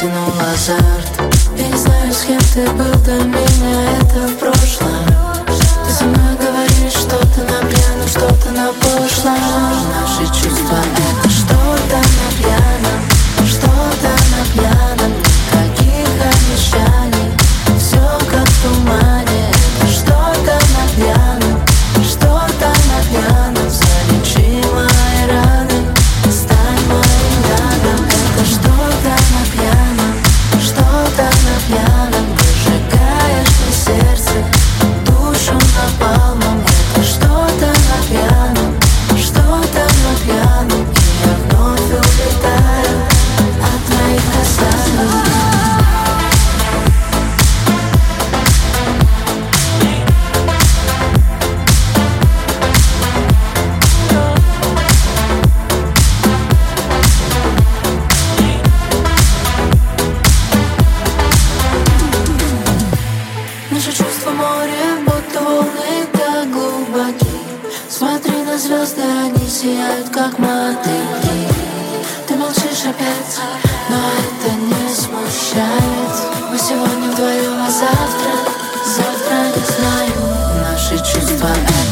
потянул азарт. Я не знаю, с кем ты был до меня, это в прошлом Наши чувства море, будто волны так глубоки. Смотри на звезды, они сияют, как мотыльки Ты молчишь опять, но это не смущает. Мы сегодня вдвоем, а завтра, завтра не знаю Наши чувства это